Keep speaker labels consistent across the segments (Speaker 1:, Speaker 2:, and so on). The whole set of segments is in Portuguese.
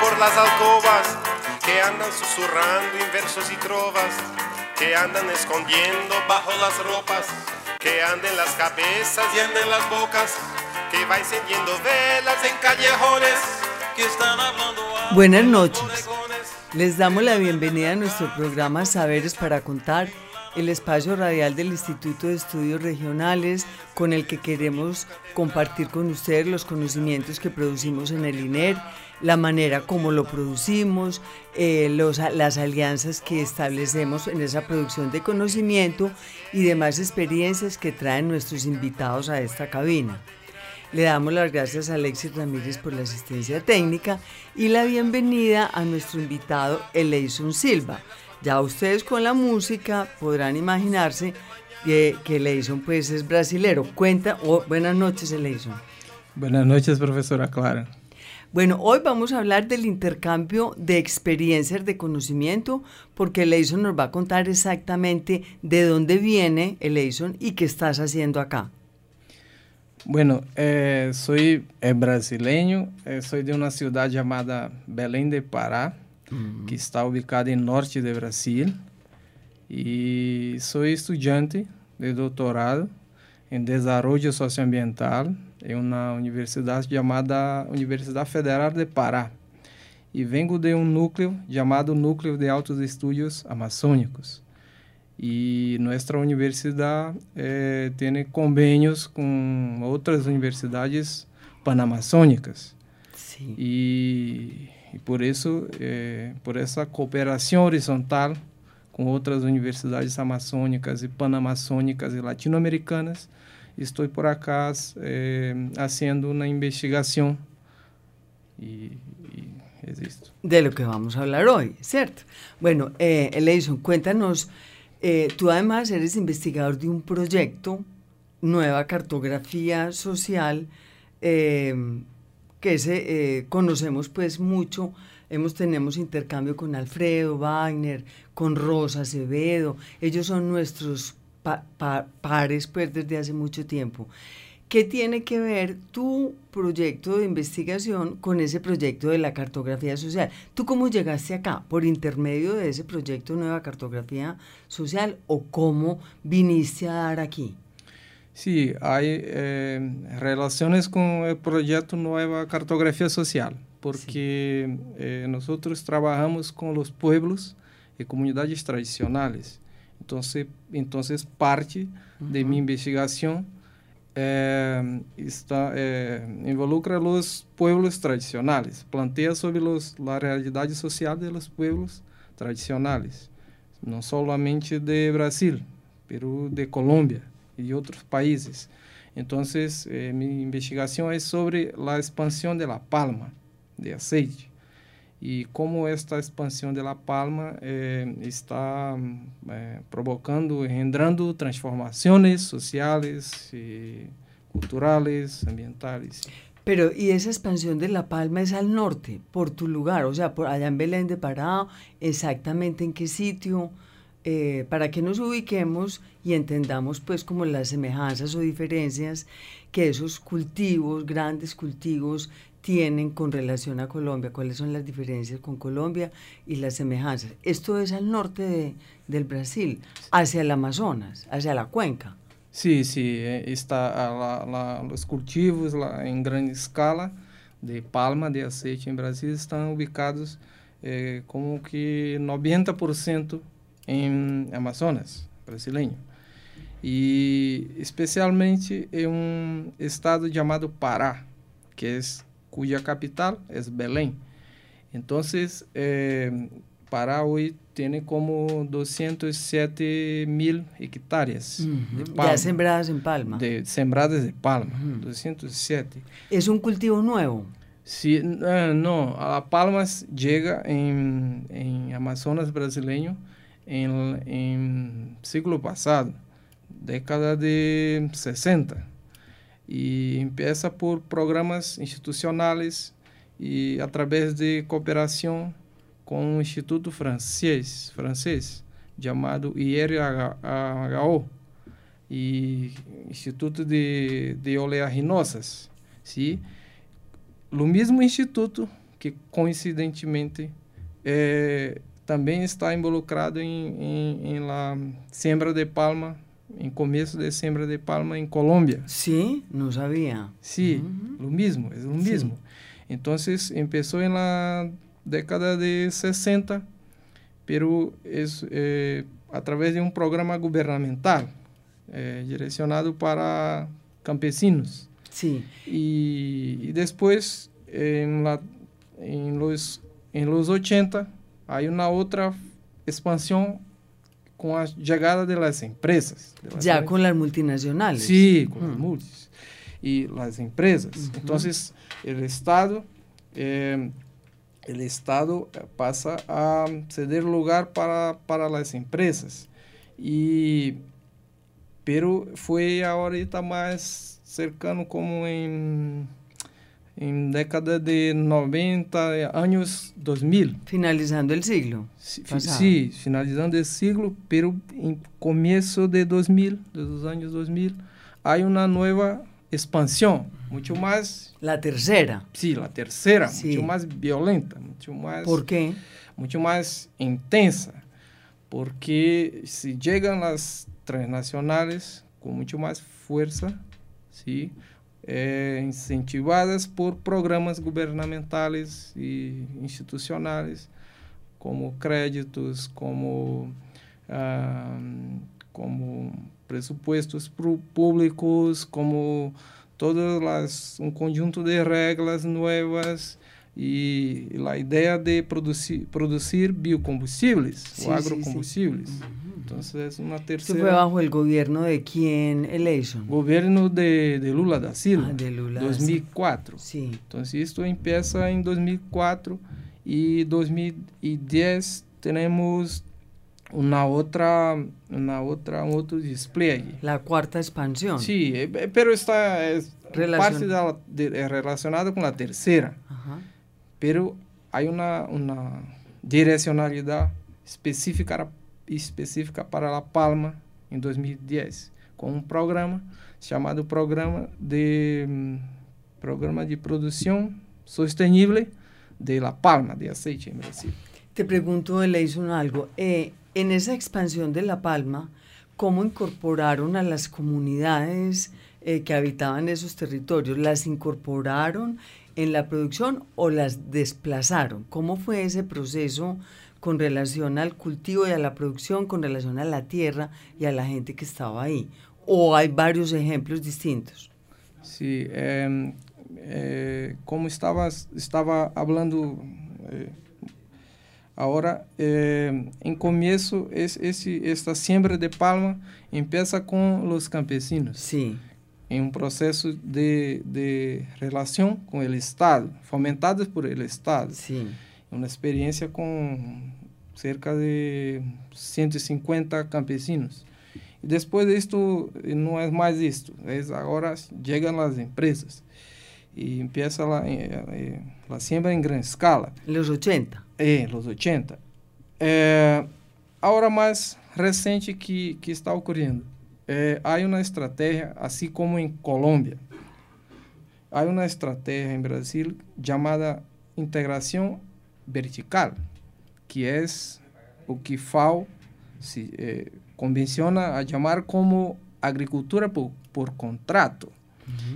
Speaker 1: Por las alcobas, que andan susurrando en versos y trovas, que andan escondiendo bajo las ropas, que andan las cabezas y andan las bocas, que va encendiendo velas en callejones, que están hablando a
Speaker 2: Buenas noches. Les damos la bienvenida a nuestro programa Saberes para Contar, el espacio radial del Instituto de Estudios Regionales con el que queremos compartir con ustedes los conocimientos que producimos en el INER, la manera como lo producimos, eh, los- las alianzas que establecemos en esa producción de conocimiento y demás experiencias que traen nuestros invitados a esta cabina. Le damos las gracias a Alexis Ramírez por la asistencia técnica y la bienvenida a nuestro invitado Eleison Silva. Ya ustedes con la música podrán imaginarse que, que Eleison pues es brasilero. Cuenta, oh, buenas noches Eleison.
Speaker 3: Buenas noches, profesora Clara.
Speaker 2: Bueno, hoy vamos a hablar del intercambio de experiencias de conocimiento porque Eleison nos va a contar exactamente de dónde viene Eleison y qué estás haciendo acá.
Speaker 3: Bueno, eh, soy eh, brasileño, eh, soy de una ciudad llamada Belém de Pará, que está ubicada en norte de Brasil, y soy estudiante de doctorado en desarrollo socioambiental en una universidad llamada Universidad Federal de Pará. E vengo de um núcleo chamado Núcleo de Altos Estudios Amazônicos. E nossa universidade eh, tem convênios com outras universidades panamazônicas.
Speaker 2: Sí.
Speaker 3: E, e por isso, eh, por essa cooperação horizontal com outras universidades amazônicas e panamazônicas e latino-americanas, estou por acaso eh, fazendo uma investigação e,
Speaker 2: de lo que vamos a hablar hoy, ¿cierto? Bueno, eh, cuéntanos, eh, tú además eres investigador de un proyecto, Nueva Cartografía Social, eh, que ese, eh, conocemos pues mucho, hemos, tenemos intercambio con Alfredo Wagner, con Rosa Acevedo, ellos son nuestros pa- pa- pares pues desde hace mucho tiempo. ¿Qué tiene que ver tu proyecto de investigación con ese proyecto de la cartografía social? ¿Tú cómo llegaste acá? ¿Por intermedio de ese proyecto Nueva Cartografía Social o cómo viniste a dar aquí?
Speaker 3: Sí, hay eh, relaciones con el proyecto Nueva Cartografía Social, porque eh, nosotros trabajamos con los pueblos y comunidades tradicionales. Entonces, entonces parte de mi investigación eh, está, eh, involucra los pueblos tradicionales, plantea sobre los, la realidad social de los pueblos tradicionales, no solamente de Brasil, pero de Colombia y otros países. Entonces, eh, mi investigación es sobre la expansión de la palma de aceite y cómo esta expansión de la palma eh, está mm, eh, provocando, engendrando transformaciones sociales, y culturales, ambientales.
Speaker 2: Pero, ¿y esa expansión de La Palma es al norte, por tu lugar? O sea, por allá en Belén de Pará, exactamente en qué sitio, Eh, para que nos ubiquemos y entendamos pues como las semejanzas o diferencias que esos cultivos, grandes cultivos, tienen con relación a Colombia, cuáles son las diferencias con Colombia y las semejanzas. Esto es al norte de- del Brasil, hacia el Amazonas, hacia la cuenca.
Speaker 3: Sí, sí, eh, está los cultivos en gran escala de palma de aceite en Brasil están ubicados eh, como que 90% en Amazonas brasileño. E especialmente em um estado chamado Pará, que é cuja capital é Belém. Então, eh, Pará hoy tiene como 207 mil hectáreas
Speaker 2: Ujú,
Speaker 3: de palma.
Speaker 2: Ya sembradas en palma.
Speaker 3: de sembradas de palma,
Speaker 2: Ujú.
Speaker 3: 207.
Speaker 2: ¿Es un cultivo nuevo?
Speaker 3: Sí, eh, no, a palmas llega en, en Amazonas brasileño en, en siglo pasado, década de 60. Y empieza por programas institucionales y a través de cooperación con un instituto francés, francés llamado IRHO y Instituto de, de Oleaginosas, ¿sí? o mesmo instituto que coincidentemente eh, também está involucrado em, em, em la siembra de palma, em começo de siembra de palma em Colômbia.
Speaker 2: Sí, no sabía.
Speaker 3: Sí,
Speaker 2: Ujú.
Speaker 3: lo mismo, es lo
Speaker 2: Sí.
Speaker 3: mismo. Entonces empezó en la década de 60, pero es eh, a través de un programa gubernamental eh, direccionado para campesinos.
Speaker 2: Sí.
Speaker 3: Y, y después, en, la, en, los, en los 80, hay una otra expansión con la llegada de las empresas. de las
Speaker 2: Ya
Speaker 3: grandes-
Speaker 2: con las multinacionales.
Speaker 3: Sí, con las
Speaker 2: Mm.
Speaker 3: multis. Y las empresas.
Speaker 2: Ujú.
Speaker 3: Entonces, el Estado, eh, el Estado pasa a ceder lugar para, para las empresas. Y, pero fue ahorita más cercano como en, en década de 90, años 2000.
Speaker 2: Finalizando el siglo.
Speaker 3: Sí, sí, finalizando el siglo, pero en comienzo de 2000, de los años 2000, hay una nueva expansión, mucho más,
Speaker 2: La tercera.
Speaker 3: sí, la tercera,
Speaker 2: Sí.
Speaker 3: mucho más violenta, mucho más,
Speaker 2: ¿Por qué?
Speaker 3: mucho más intensa, porque si llegan las transnacionales con mucho más fuerza, sí, eh, incentivadas por programas gubernamentales e institucionales, como créditos, como, ah, como presupuestos pu- públicos, como todas las, un conjunto de reglas nuevas y la idea de producir, producir biocombustibles
Speaker 2: Sí, sí,
Speaker 3: o
Speaker 2: sí.
Speaker 3: agrocombustibles. Entonces es una
Speaker 2: Esto fue
Speaker 3: tercera
Speaker 2: bajo el gobierno de quién, Eleison.
Speaker 3: gobierno de, de Lula da Silva,
Speaker 2: Ah, de Lula da
Speaker 3: 2004.
Speaker 2: Sí.
Speaker 3: Entonces esto empieza en 2004 y 2010 tenemos una otra, una otra, un otro despliegue.
Speaker 2: La cuarta expansión.
Speaker 3: Sí, eh, eh, pero está es
Speaker 2: Relacion-
Speaker 3: parte de la- de- eh, relacionada con la tercera,
Speaker 2: Ajá.
Speaker 3: pero hay una, una direccionalidad específica, específica para La Palma en 2010, con un programa llamado Programa de, mm, programa de Producción Sostenible de La Palma de aceite en Brasil.
Speaker 2: Te pregunto, Eleison, algo. Eh, en esa expansión de La Palma, ¿cómo incorporaron a las comunidades eh, que habitaban esos territorios? ¿Las incorporaron en la producción o las desplazaron? ¿Cómo fue ese proceso con relación al cultivo y a la producción, con relación a la tierra y a la gente que estaba ahí? ¿O hay varios ejemplos distintos?
Speaker 3: Sí, eh, eh, como estabas, estaba hablando eh, ahora, eh, en comienzo, es, esse, esta siembra de palma empieza con los campesinos,
Speaker 2: Sí.
Speaker 3: en un proceso de, de relación con el Estado, fomentadas por el Estado.
Speaker 2: Sí.
Speaker 3: Una experiencia con cerca de 150 campesinos. Y después de esto, eh, no es más esto, es ahora llegan las empresas y empieza la, eh, la siembra en gran escala,
Speaker 2: Los 80.
Speaker 3: en los 80. Eh, ahora más reciente que, que está ocurriendo, eh, hay una estrategia, así como en Colombia, hay una estrategia en Brasil llamada integración vertical, que es o que FAO se eh, convenciona a llamar como agricultura por, por contrato.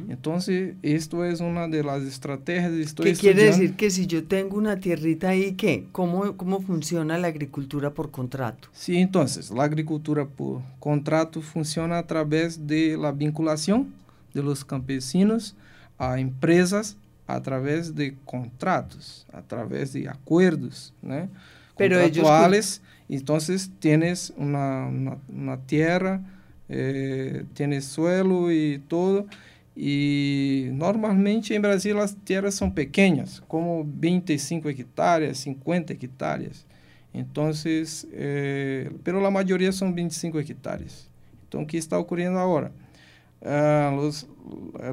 Speaker 3: Entonces, esto es una de las estrategias. Estoy
Speaker 2: ¿Qué quiere
Speaker 3: estudiando-
Speaker 2: decir? Que si yo tengo una tierrita ahí, ¿qué? ¿Cómo, ¿Cómo funciona la agricultura por contrato?
Speaker 3: Sí, entonces, la agricultura por contrato funciona a través de la vinculación de los campesinos a empresas a través de contratos, a través de acuerdos, né?
Speaker 2: Pero
Speaker 3: contractuales. Entonces tienes una, una, una tierra, eh, tienes suelo y todo. E normalmente em Brasil as terras são pequenas, como 25 hectares, 50 hectares. Então, eh, pero a maioria são 25 hectares. Então, o que está ocorrendo agora? Uh, os,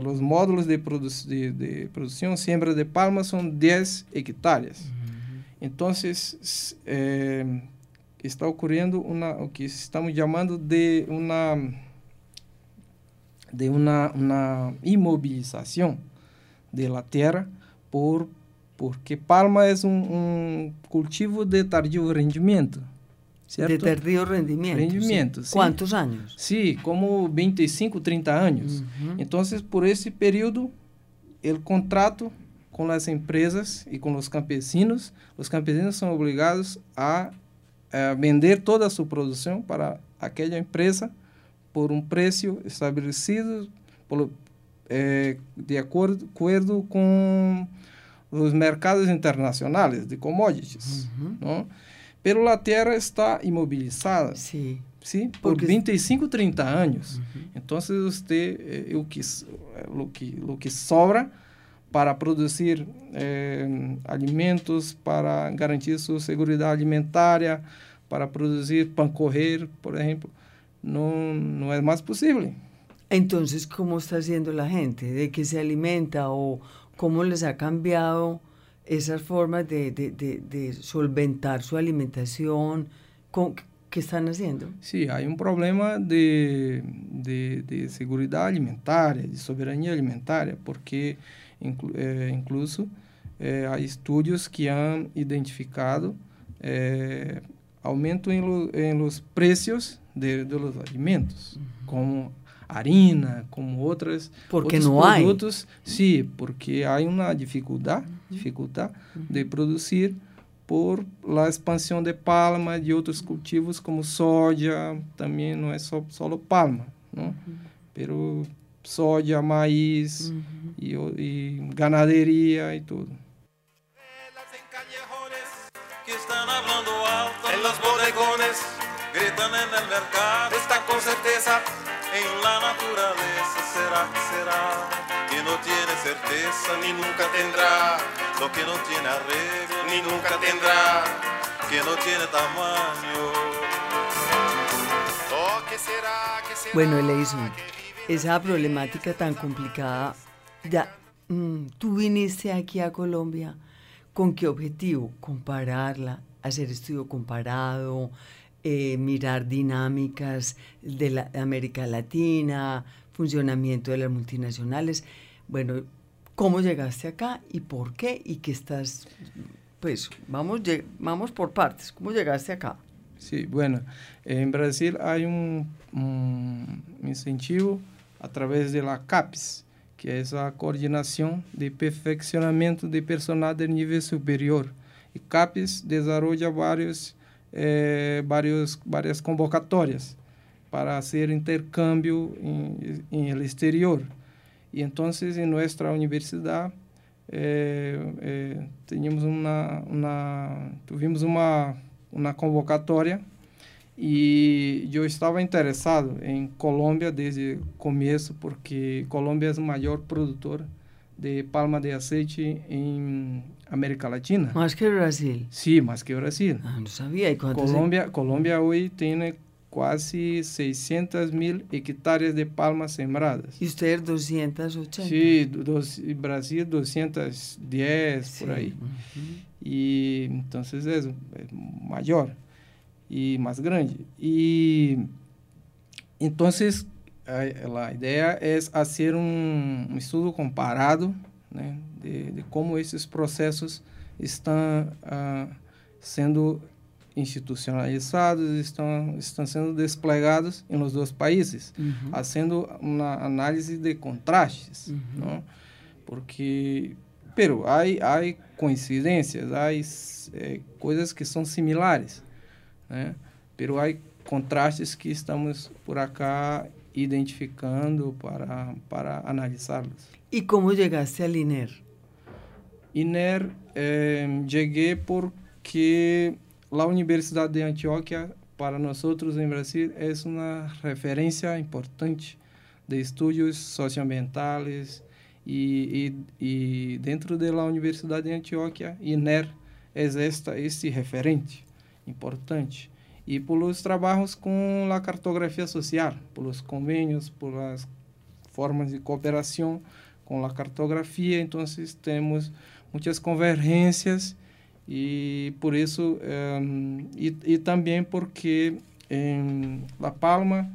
Speaker 3: os módulos de, produ de, de, produção, siembra de palma, são 10 hectares. Uhum. Então, eh, está ocorrendo uma, o que estamos chamando de uma de uma, uma imobilização da terra por porque palma é um, um cultivo de tardio rendimento.
Speaker 2: Certo? De tardio rendimento.
Speaker 3: Rendimento.
Speaker 2: Sim. Quantos anos?
Speaker 3: Sim, como 25, 30 anos. Uhum. Então, por esse período, o contrato com as empresas e com os campesinos, os campesinos são obrigados a, a vender toda a sua produção para aquela empresa por um preço estabelecido por, é, de acordo, acordo com os mercados internacionais de commodities. Uhum. Não? Pero a terra está imobilizada.
Speaker 2: Sim.
Speaker 3: Sim, por Porque... 25, 30 anos. Uhum. Então, você, eh, o, que, o, que, o que sobra para produzir eh, alimentos, para garantir sua segurança alimentar, para produzir pão correr, por exemplo, no, no es más posible.
Speaker 2: Entonces, ¿cómo está haciendo la gente? ¿De qué se alimenta o cómo les ha cambiado esas formas de, de, de, de solventar su alimentación? ¿Qué están haciendo?
Speaker 3: Sí, hay un problema de, de seguridad alimentaria, de soberanía alimentaria, porque inclu, eh, incluso eh, hay estudios que han identificado eh, aumento en, lo, en los precios de, de los alimentos, uhum. como harina, como outras
Speaker 2: porque
Speaker 3: outros
Speaker 2: não
Speaker 3: produtos. Sim, porque há uma dificuldade, dificuldade uhum. de produzir por la expansão de palma de outros cultivos como soja, também não é só só palma, não? Uhum. Pero soja, maíz uhum. e, e ganaderia e tudo. que están hablando alto en los bodegones gritan en el mercado, están con certeza en la naturaleza, certeza ni nunca tendrá, lo que no tiene arreglo ni nunca tendrá, que no tiene tamaño.
Speaker 2: Oh, ¿qué será, qué será, bueno, Eleison, esa problemática tan complicada, ya, mm, tú viniste aquí a Colombia, ¿con qué objetivo? Compararla, hacer estudio comparado, eh, mirar dinámicas de, la, América Latina, funcionamiento de las multinacionales. Bueno, ¿cómo llegaste acá y por qué? ¿Y qué estás...? Pues vamos, vamos por partes. ¿Cómo llegaste acá?
Speaker 3: Sí, bueno, en Brasil hay un, un incentivo a través de la CAPES, que es la Coordinación de Perfeccionamiento de Personal de Nivel Superior. Y CAPES desarrolla é, vários, várias convocatórias para fazer intercâmbio em, em exterior. E então, em nossa universidade, é, é, tínhamos uma, uma, tivemos uma, convocatória e eu estava interessado em Colômbia desde o começo, porque Colômbia é o maior produtor de palma de aceite em América Latina.
Speaker 2: Más que Brasil.
Speaker 3: Sí, más que Brasil.
Speaker 2: Ah, no sabía. ¿Y
Speaker 3: Colombia, Colombia hoy tiene casi 600 mil hectáreas de palmas sembradas.
Speaker 2: ¿Y ustedes 280?
Speaker 3: Sí, dos, Brasil 210, sí. por ahí. Uh -huh. Y entonces es, es mayor y más grande. Y entonces a, ideia é fazer um, um estudo comparado né, de, de, como esses processos estão uh, sendo institucionalizados, estão, estão sendo desplegados nos dois países, uhum. fazendo uma análise de contrastes, uhum. não? porque pero há, há coincidências, há é, coisas que são similares, né? pero há contrastes que estamos por acá identificando para, para analisarlos.
Speaker 2: ¿Y cómo llegaste al INER?
Speaker 3: INER eh, llegué porque a Universidade de Antioquia, para nós em Brasil, é uma referência importante de estudos socioambientais e, e, e dentro da Universidade de Antioquia, INER é esta, este referente importante. E pelos trabalhos com a cartografia social, pelos convênios, pelas formas de cooperação com a cartografia, então temos muitas convergências e por isso um, e, e também porque em La Palma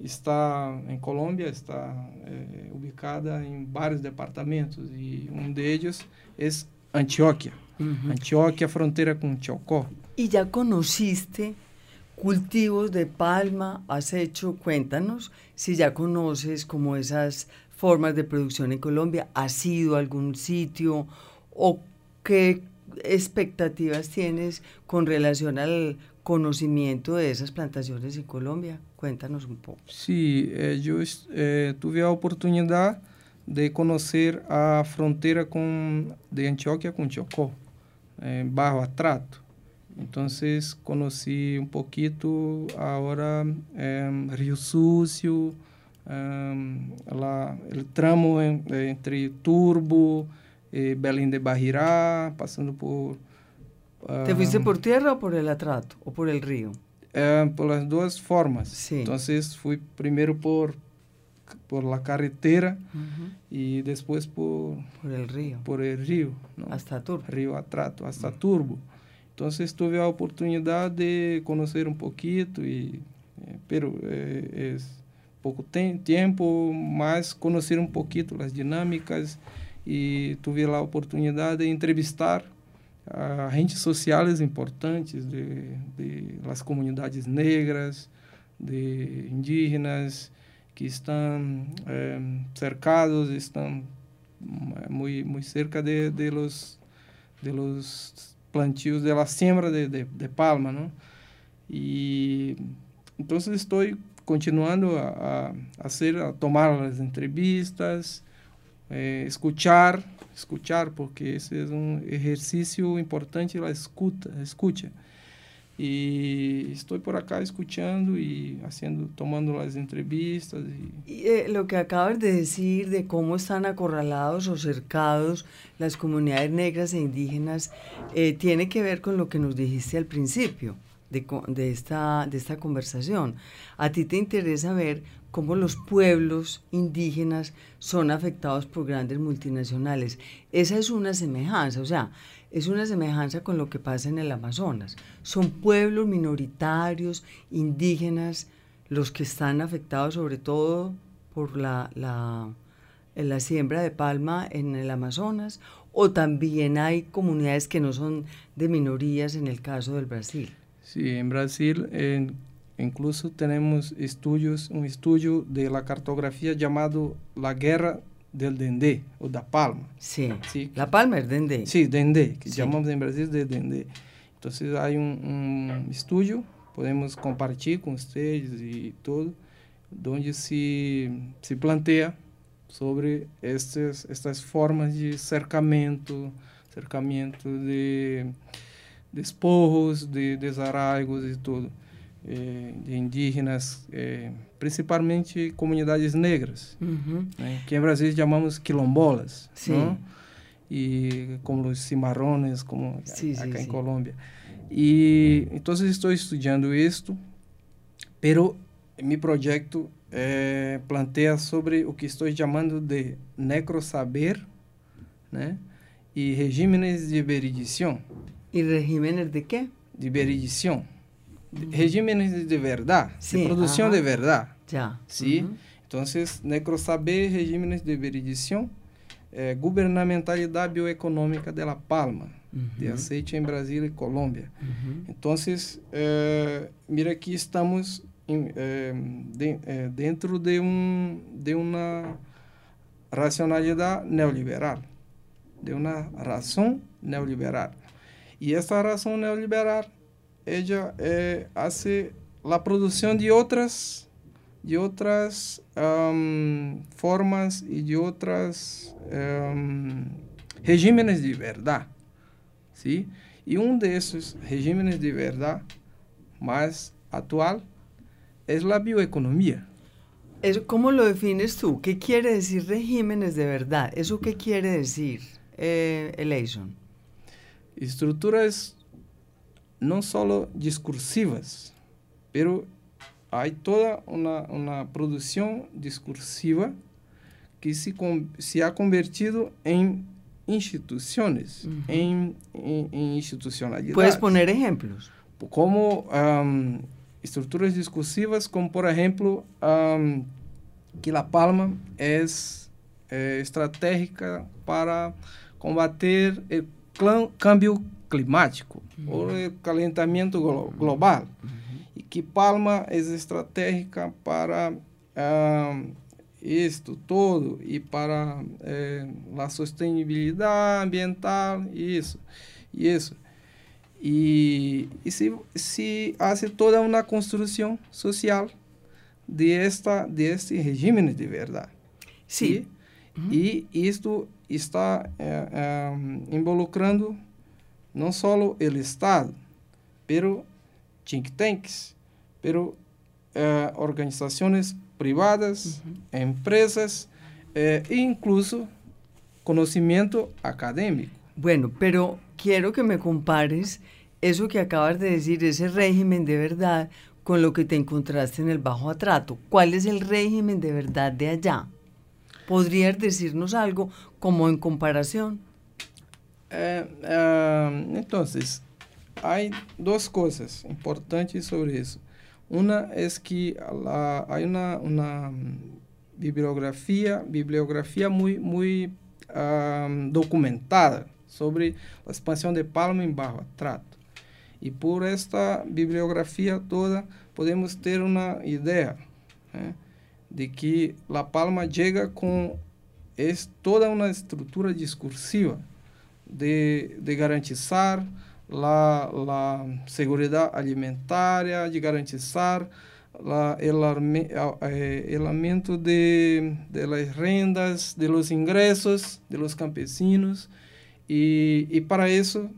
Speaker 3: está em Colômbia está é, ubicada em vários departamentos e um deles é Antioquia. Uhum. Antioquia fronteira com Chocó.
Speaker 2: E já conheciste cultivos de palma has hecho cuéntanos si ya conoces como esas formas de producción en Colombia. Has ido a algún sitio o qué expectativas tienes con relación al conocimiento de esas plantaciones en Colombia? Cuéntanos un poco.
Speaker 3: Sí, eh, yo eh, tuve la oportunidad de conocer a frontera con, de Antioquia con Chocó, en Barro Atrato. Entonces conocí un poquito ahora eh, Río Sucio, la, el tramo entre Turbo, eh, Belém de Barrirá, passando por...
Speaker 2: Uh, ¿Te fuiste por tierra ou por el atrato ou por el río?
Speaker 3: Eh, por las duas formas.
Speaker 2: Sí.
Speaker 3: Entonces fui primero por por la carretera uh -huh. y después por
Speaker 2: por el río.
Speaker 3: Por el río, ¿no?
Speaker 2: Hasta Turbo.
Speaker 3: Río Atrato, hasta uh -huh. Turbo. Entonces tuve a oportunidad de conocer un poquito y eh, pero eh, es poco tiempo, más conocer un poquito las dinámicas e tive a oportunidade de entrevistar agentes sociais importantes de, de las comunidades negras, de indígenas que estão eh, cercados, estão muito muito cerca de, de los de los plantios de la siembra de, de, de palma, não? E então estou continuando a, a, a, ser, a tomar as entrevistas, eh, escuchar, escuchar, porque esse é um exercício importante, a escuta, escuta. E estou por acá escutando e haciendo, tomando as entrevistas.
Speaker 2: Y, eh, lo que acabas de decir de cómo están acorralados o cercados las comunidades negras e indígenas eh, tiene que ver con lo que nos dijiste al principio de, de, esta, de esta conversación. A ti te interesa ver cómo los pueblos indígenas son afectados por grandes multinacionales. Esa es una semejanza, o sea, es una semejanza con lo que pasa en el Amazonas. Son pueblos minoritarios, indígenas, los que están afectados sobre todo por la, la, siembra de palma en el Amazonas, o también hay comunidades que no son de minorías en el caso del Brasil.
Speaker 3: Sí, en Brasil Incluso tenemos estudios, un estudio de la cartografía llamado La Guerra del Dendé o da Palma.
Speaker 2: Sí, ¿sí? la Palma es Dendé.
Speaker 3: Sí, Dendé, que sí. llamamos en Brasil de Dendé. Entonces hay un, un, estudio, podemos compartir con ustedes y todo, donde se, se plantea sobre estas, estas formas de cercamento, cercamento de despojos, de desarraigos e tudo. Eh, de indígenas, eh, principalmente comunidades negras, uhum. né, que em Brasil chamamos quilombolas,
Speaker 2: Sim.
Speaker 3: e como os cimarrones, como sim, acá sim, em Colômbia. E então estou estudando isto, pero meu projeto eh, planteia sobre o que estou chamando de necrosaber, né, e regímenes de veridição.
Speaker 2: E regímenes de quê?
Speaker 3: De veridição regímenes de verdad, sí, de producción ajá. de verdad.
Speaker 2: Ya.
Speaker 3: ¿sí? Uh -huh. Entonces, necrosaber regímenes de veridición, eh, gubernamentalidad bioeconómica de la palma, uh -huh. de aceite en Brasil y Colombia. Uh -huh. Entonces, eh, mira aquí estamos em, eh, de, dentro de, un, de una racionalidad neoliberal, de una razón neoliberal. Y esta razón neoliberal ella eh, hace la producción de otras, de otras um, formas y de otras um, regímenes de verdad, ¿sí? E um desses regimes de verdade mais atual é a bioeconomia.
Speaker 2: ¿Cómo lo defines tú? ¿Qué quiere decir regímenes de verdad? ¿Eso qué quiere decir, eh, Eleison?
Speaker 3: Estruturas no solo discursivas, pero hay toda una, una producción discursiva que se, se ha convertido en instituciones, uh -huh. en, en, en, institucionalidad.
Speaker 2: ¿Puedes poner ejemplos?
Speaker 3: Como um, estruturas discursivas, como por ejemplo um, que La Palma é, estratégica para combater o câmbio climático uhum. ou o calentamento glo global uhum. e que Palma é estratégica para isto todo e para eh, a sustentabilidade ambiental isso isso e, e se se hace toda uma construção social de, esta, de este régimen de verdade.
Speaker 2: Sim.
Speaker 3: E, uhum. e isto está é, é, involucrando não só o Estado, pero think tanks, pero é, organizações privadas, empresas e incluso conhecimento acadêmico.
Speaker 2: Bueno, pero quiero que me compares eso que acabas de decir, ese régimen de verdad, con lo que te encontraste en el Bajo Atrato. ¿Cuál es el régimen de verdad de allá? ¿Podrías decirnos algo como en comparación?
Speaker 3: Eh, eh, entonces, hay dos cosas importantes sobre eso. Una es que una, bibliografía, bibliografía muy, muy um, documentada sobre la expansión de Palma en Bajo Atrato. E por esta bibliografia toda, podemos ter uma ideia né, de que La Palma chega com es, toda uma estrutura discursiva de, de garantizar a, a segurança alimentar, de garantizar o aumento de, de las rendas, de los ingressos de los campesinos, e, e para isso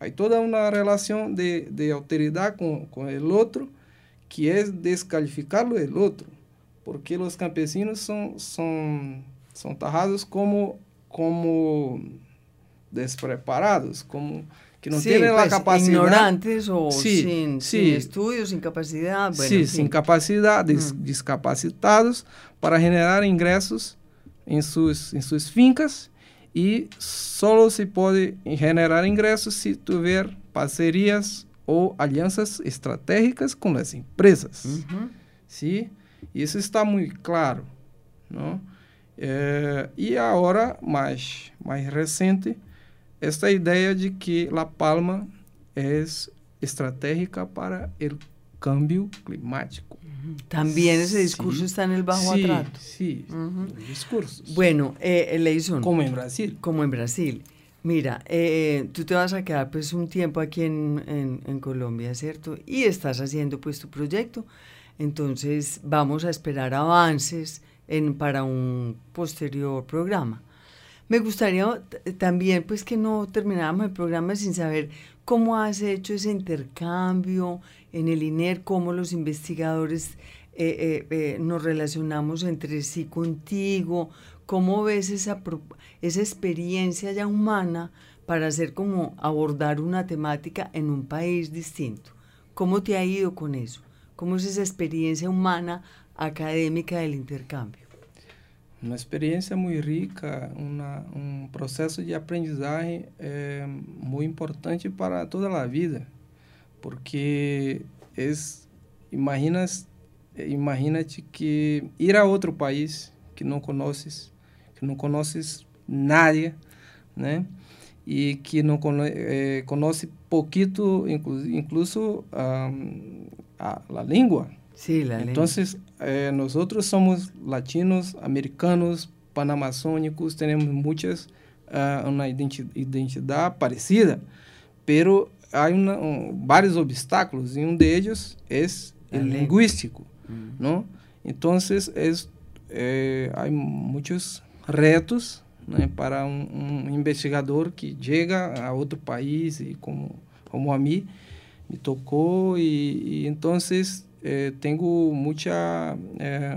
Speaker 3: Hay toda una relación de, de alteridad con, con, el otro, que es descalificarlo el otro, porque los campesinos son, son, son tajados como, como despreparados, como que no
Speaker 2: sí,
Speaker 3: tienen
Speaker 2: pues,
Speaker 3: la capacidad.
Speaker 2: Ignorantes o
Speaker 3: sí,
Speaker 2: sin,
Speaker 3: sí.
Speaker 2: sin, estudios, sin capacidad. Bueno,
Speaker 3: sí, sin capacidad, mm. discapacitados para generar ingresos en sus, en sus fincas e só se pode generar ingressos se tiver parcerias ou alianças estratégicas com as empresas.
Speaker 2: Uhum.
Speaker 3: Sim, isso está muito claro. Não? É, e agora, mais, mais recente, esta ideia de que La Palma é estratégica para o câmbio climático.
Speaker 2: También ese discurso sí, está en el bajo
Speaker 3: sí,
Speaker 2: atrato.
Speaker 3: Sí, uh -huh. discursos.
Speaker 2: Bueno, eh, Leison.
Speaker 3: Como en Brasil.
Speaker 2: Como en Brasil. Mira, eh, tú te vas a quedar pues un tiempo aquí en, en, en, Colombia, ¿cierto? Y estás haciendo pues tu proyecto. Entonces vamos a esperar avances en, para un posterior programa. Me gustaría también pues que no termináramos el programa sin saber cómo has hecho ese intercambio en el INER, cómo los investigadores eh, eh, eh, nos relacionamos entre sí contigo, cómo ves esa, esa experiencia ya humana para hacer como abordar una temática en un país distinto. ¿Cómo te ha ido con eso? ¿Cómo es esa experiencia humana académica del intercambio?
Speaker 3: Uma experiência muito rica, uma, um processo de aprendizagem é, muito importante para toda a vida, porque es, imaginas, imagínate que ir a outro país que não conheces, que não conheces nadie, né? E que não conhece, eh, conhece pouquito, incluso, incluso um, a, a língua,
Speaker 2: Sí, la
Speaker 3: Entonces, eh, nosotros somos latinos, americanos, panamazónicos, tenemos muchas, uh, una identi identidad parecida, pero hay una, um, vários obstáculos e um deles é o linguístico,
Speaker 2: hum.
Speaker 3: não? Então, é, é, há muitos retos né, para um, um, investigador que chega a outro país e como como a mí, me tocó y, entonces eh, tengo mucha, eh,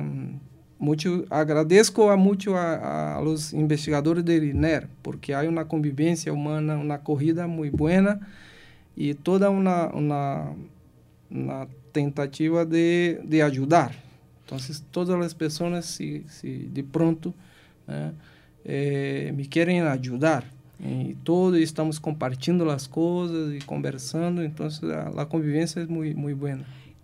Speaker 3: mucho, agradezco a mucho a, los investigadores del INER, porque hay una convivencia humana, una acogida muy buena y toda una, una tentativa de, de, ayudar. Entonces, todas las personas, si, si de pronto eh, me quieren ayudar, e todo estamos compartindo as coisas e conversando, então a, a convivência é muito muito boa.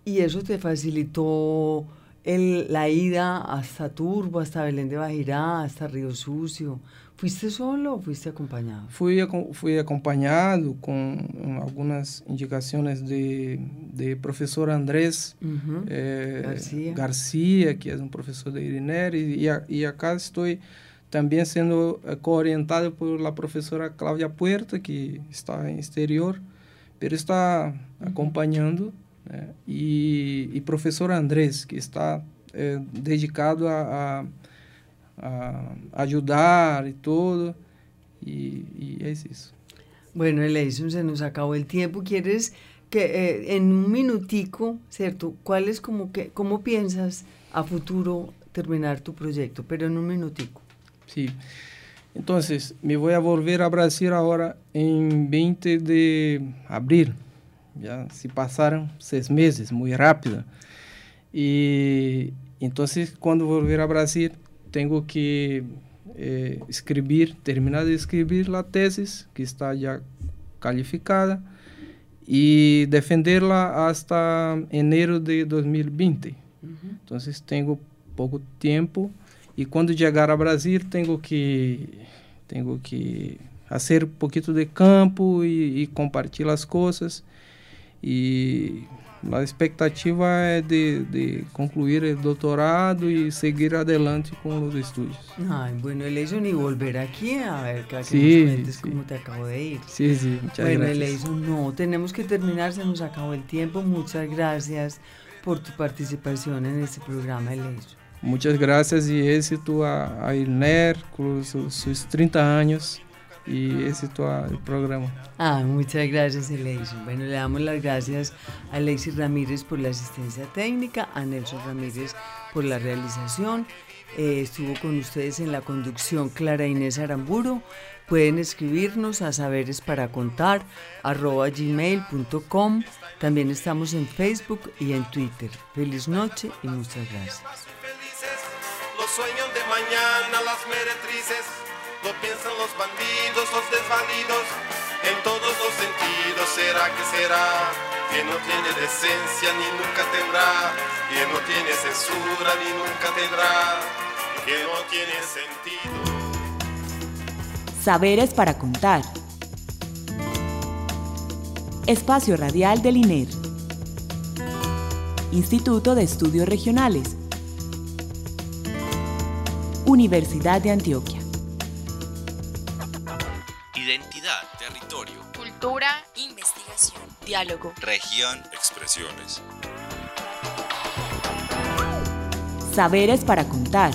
Speaker 2: y eso te facilitó la ida hasta Turbo, hasta Belén de Bajirá, hasta Río Sucio. ¿Fuiste solo o fuiste acompañado?
Speaker 3: Fui, acompañado con algunas indicaciones de, profesor Andrés eh, García. Que es un profesor de Iriner, y, acá estoy también siendo eh, coorientado por la profesora Claudia Puerta, que está en exterior, pero está acompañando né? e, e professor Andrés, que está é, dedicado a, a, a, ajudar e tudo, e, e é isso.
Speaker 2: Bueno, Eleison, se nos acabou o tempo. Queres que eh, en un minutico, ¿cierto? ¿Cuál es como que, cómo piensas a futuro terminar tu proyecto? Pero en un minutico.
Speaker 3: Sí. Entonces, me voy a volver a Brasil ahora en 20 de abril. Ya se pasaron seis meses, muy rápido. Y entonces, cuando volver a Brasil, tengo que eh, escribir, terminar de escribir la tesis, que está ya calificada, y defenderla hasta enero de 2020. Uh -huh. Entonces, tengo poco tiempo e quando chegar a Brasil, tenho que tenho que fazer um pouquinho de campo e, e compartilhar as coisas. E a expectativa é de, de concluir o doutorado e seguir adelante com os estudos.
Speaker 2: Ai, bueno, Eleison, e volver aqui a ver que sí, nos cuentes sí. como te acabo de ir.
Speaker 3: Sí, sí, muchas
Speaker 2: bueno,
Speaker 3: gracias.
Speaker 2: Eleison, no, tenemos que terminar, se nos acabó el tiempo. Muchas gracias por tu participación en este programa, Eleison.
Speaker 3: Muchas gracias y éxito a, a INER con sus, sus 30 años y éxito al programa.
Speaker 2: Ah, muchas gracias, Eleison. Bueno, le damos las gracias a Alexis Ramírez por la asistencia técnica, a Nelson Ramírez por la realización. Eh, estuvo con ustedes en la conducción Clara Inés Aramburo. Pueden escribirnos a saberes para contar arroba gmail.com. También estamos en Facebook y en Twitter. Feliz noche y muchas gracias.
Speaker 1: Los sueños de mañana, las meretrices, lo piensan los bandidos, los desvalidos, en todos los sentidos. ¿Será que será? Que no tiene decencia ni nunca tendrá, que no tiene censura ni nunca tendrá, que no tiene sentido.
Speaker 4: Saberes para contar. Espacio Radial del INER. Instituto de Estudios Regionales. Universidad de Antioquia.
Speaker 5: Cultura, investigación, diálogo,
Speaker 6: región, expresiones.
Speaker 4: Saberes para contar.